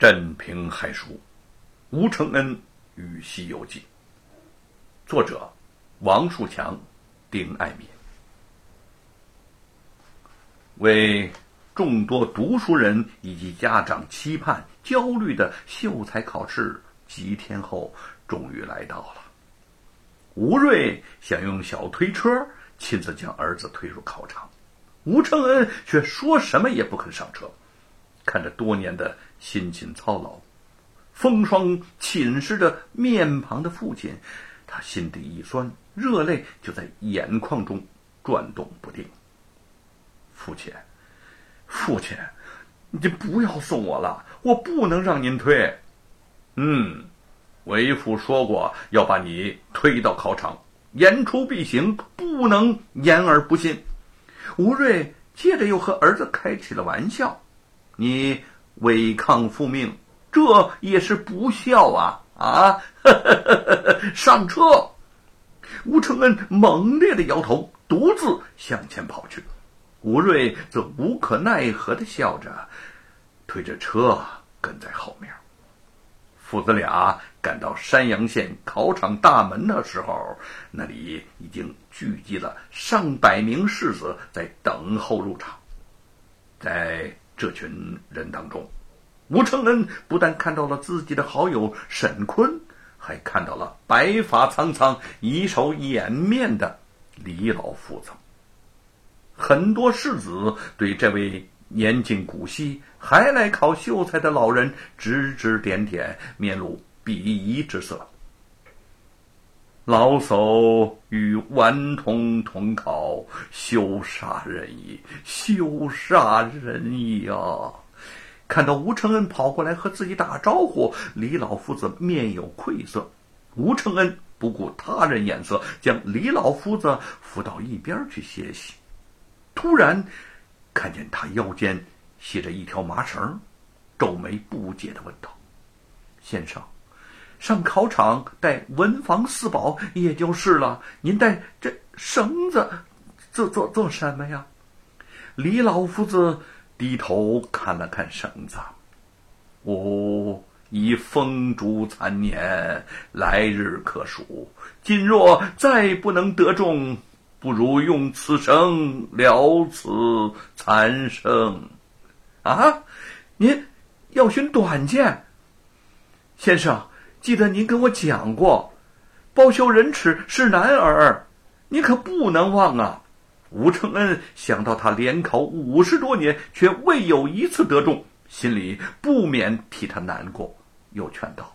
镇平海书，吴承恩与《西游记》，作者王树强、丁爱民。为众多读书人以及家长期盼、焦虑的秀才考试几天后，终于来到了。吴瑞想用小推车亲自将儿子推入考场，吴承恩却说什么也不肯上车。看着多年的辛勤操劳，风霜侵蚀着面庞的父亲，他心底一酸，热泪就在眼眶中转动不定。父亲，父亲，你就不要送我了，我不能让您推。嗯，为父说过要把你推到考场，言出必行，不能言而不信。吴瑞接着又和儿子开起了玩笑。你违抗父命，这也是不孝啊！啊，上车！吴承恩猛烈的摇头，独自向前跑去。吴瑞则无可奈何的笑着，推着车跟在后面。父子俩赶到山阳县考场大门的时候，那里已经聚集了上百名士子在等候入场，在。这群人当中，吴承恩不但看到了自己的好友沈坤，还看到了白发苍苍、以手掩面的李老夫子。很多士子对这位年近古稀还来考秀才的老人指指点点，面露鄙夷之色。老叟与顽童同考，羞煞人矣！羞煞人矣啊！看到吴承恩跑过来和自己打招呼，李老夫子面有愧色。吴承恩不顾他人眼色，将李老夫子扶到一边去歇息。突然，看见他腰间系着一条麻绳，皱眉不解的问道：“先生。”上考场带文房四宝也就是了，您带这绳子做做做什么呀？李老夫子低头看了看绳子，吾已风烛残年，来日可数。今若再不能得中，不如用此绳了此残生。啊，您要寻短见，先生。记得您跟我讲过，包羞忍耻是男儿，你可不能忘啊！吴承恩想到他连考五十多年却未有一次得中，心里不免替他难过，又劝道：“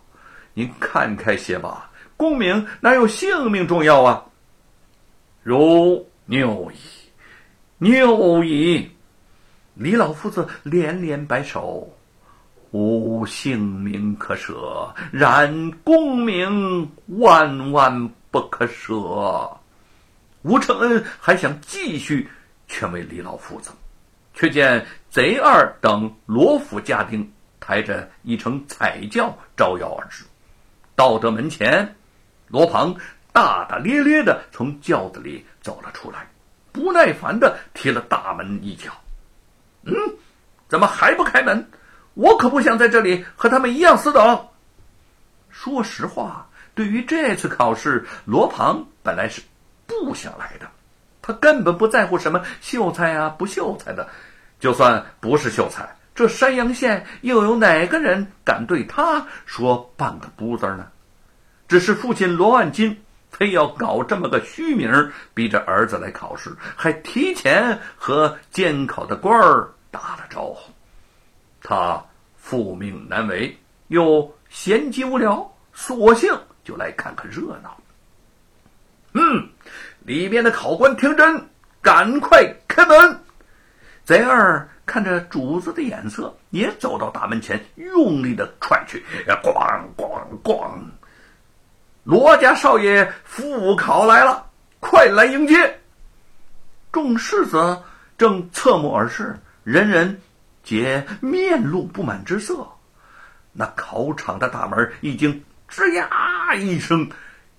您看开些吧，功名哪有性命重要啊？”如拗矣，拗矣！李老夫子连连摆手。无性命可舍，然功名万万不可舍。吴承恩还想继续劝慰李老夫子，却见贼二等罗府家丁抬着一乘彩轿招摇而至。到得门前，罗庞大大咧咧的从轿子里走了出来，不耐烦的踢了大门一脚：“嗯，怎么还不开门？”我可不想在这里和他们一样死等。说实话，对于这次考试，罗庞本来是不想来的。他根本不在乎什么秀才啊不秀才的，就算不是秀才，这山阳县又有哪个人敢对他说半个不字呢？只是父亲罗万金非要搞这么个虚名，逼着儿子来考试，还提前和监考的官儿打了招呼。他父命难违，又闲极无聊，索性就来看看热闹。嗯，里边的考官听真，赶快开门。贼二看着主子的眼色，也走到大门前，用力的踹去，咣咣咣！罗家少爷复考来了，快来迎接。众士子正侧目而视，人人。皆面露不满之色，那考场的大门已经吱呀一声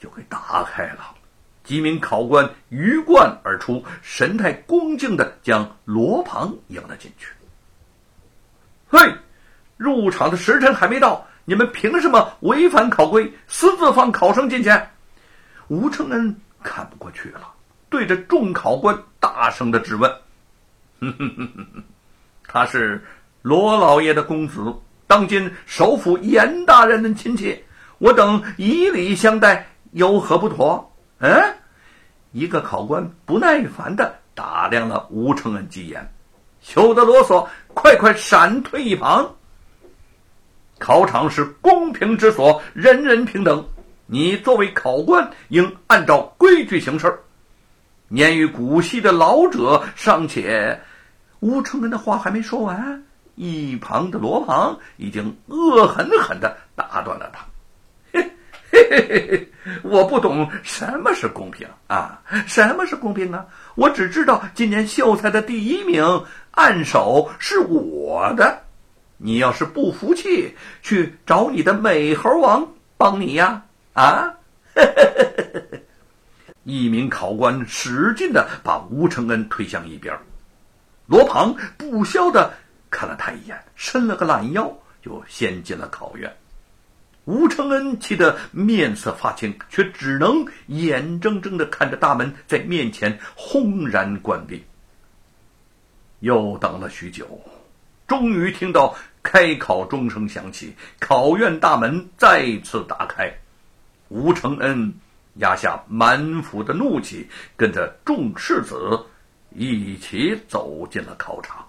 就给打开了，几名考官鱼贯而出，神态恭敬的将罗庞迎了进去。嘿，入场的时辰还没到，你们凭什么违反考规，私自放考生进去？吴承恩看不过去了，对着众考官大声的质问：“哼哼哼哼哼他是罗老爷的公子，当今首府严大人的亲戚，我等以礼相待，有何不妥？”嗯，一个考官不耐烦的打量了吴承恩几眼，休得啰嗦，快快闪退一旁。考场是公平之所，人人平等。你作为考官，应按照规矩行事。年逾古稀的老者尚且……吴承恩的话还没说完，一旁的罗庞已经恶狠狠的打断了他：“嘿嘿嘿嘿嘿，我不懂什么是公平啊！什么是公平啊？我只知道今年秀才的第一名按手是我的。”你要是不服气，去找你的美猴王帮你呀！啊！一名考官使劲的把吴承恩推向一边，罗庞不消的看了他一眼，伸了个懒腰，就先进了考院。吴承恩气得面色发青，却只能眼睁睁的看着大门在面前轰然关闭。又等了许久。终于听到开考钟声响起，考院大门再次打开，吴承恩压下满腹的怒气，跟着众士子一起走进了考场。